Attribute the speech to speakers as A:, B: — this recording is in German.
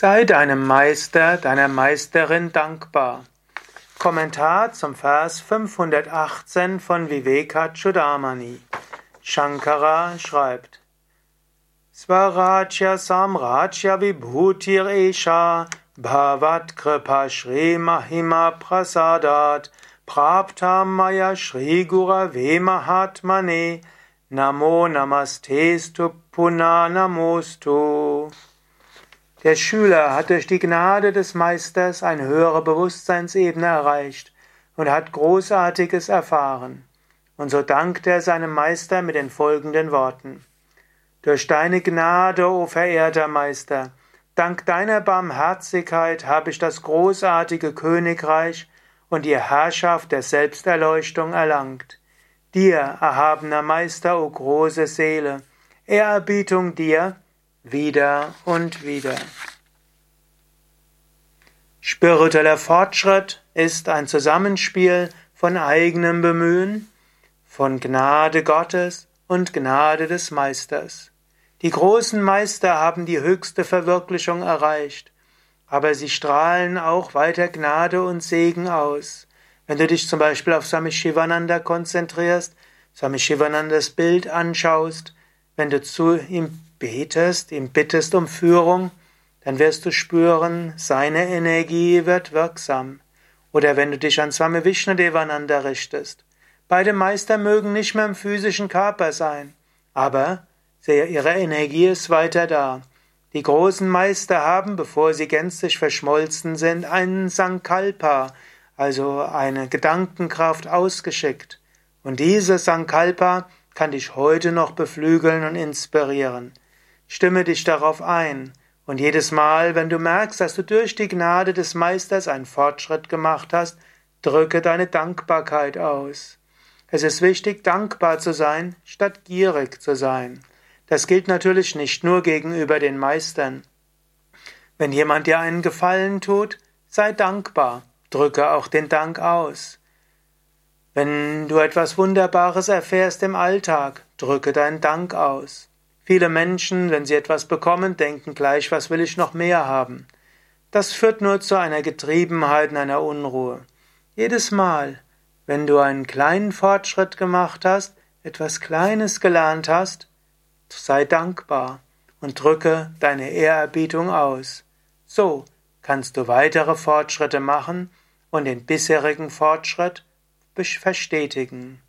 A: Sei deinem Meister, deiner Meisterin dankbar. Kommentar zum Vers 518 von Vivekachudamani. Shankara schreibt: Swarajya Samrajya Vibhutir Esha Bhavat Kripa Shri Mahima Prasadat Prapta Maya Shri Gurave Mahatmane Namo Namastestu Puna Namostu der Schüler hat durch die Gnade des Meisters eine höhere Bewusstseinsebene erreicht und hat Großartiges erfahren. Und so dankt er seinem Meister mit den folgenden Worten. Durch deine Gnade, o verehrter Meister, dank deiner Barmherzigkeit habe ich das großartige Königreich und die Herrschaft der Selbsterleuchtung erlangt. Dir, erhabener Meister, o große Seele, Ehrerbietung dir, wieder und wieder. Spiritueller Fortschritt ist ein Zusammenspiel von eigenem Bemühen, von Gnade Gottes und Gnade des Meisters. Die großen Meister haben die höchste Verwirklichung erreicht, aber sie strahlen auch weiter Gnade und Segen aus. Wenn du dich zum Beispiel auf Swami Shivananda konzentrierst, Swami Shivanandas Bild anschaust, wenn du zu ihm betest, ihm bittest um Führung, dann wirst du spüren, seine Energie wird wirksam. Oder wenn du dich an Swami Vishnadevananda richtest. Beide Meister mögen nicht mehr im physischen Körper sein, aber ihre Energie ist weiter da. Die großen Meister haben, bevor sie gänzlich verschmolzen sind, einen Sankalpa, also eine Gedankenkraft ausgeschickt. Und diese Sankalpa kann dich heute noch beflügeln und inspirieren. Stimme dich darauf ein, und jedes Mal, wenn du merkst, dass du durch die Gnade des Meisters einen Fortschritt gemacht hast, drücke deine Dankbarkeit aus. Es ist wichtig, dankbar zu sein, statt gierig zu sein. Das gilt natürlich nicht nur gegenüber den Meistern. Wenn jemand dir einen Gefallen tut, sei dankbar, drücke auch den Dank aus. Wenn du etwas Wunderbares erfährst im Alltag, drücke deinen Dank aus. Viele Menschen, wenn sie etwas bekommen, denken gleich, was will ich noch mehr haben? Das führt nur zu einer Getriebenheit und einer Unruhe. Jedes Mal, wenn du einen kleinen Fortschritt gemacht hast, etwas Kleines gelernt hast, sei dankbar und drücke deine Ehrerbietung aus. So kannst du weitere Fortschritte machen und den bisherigen Fortschritt verstetigen.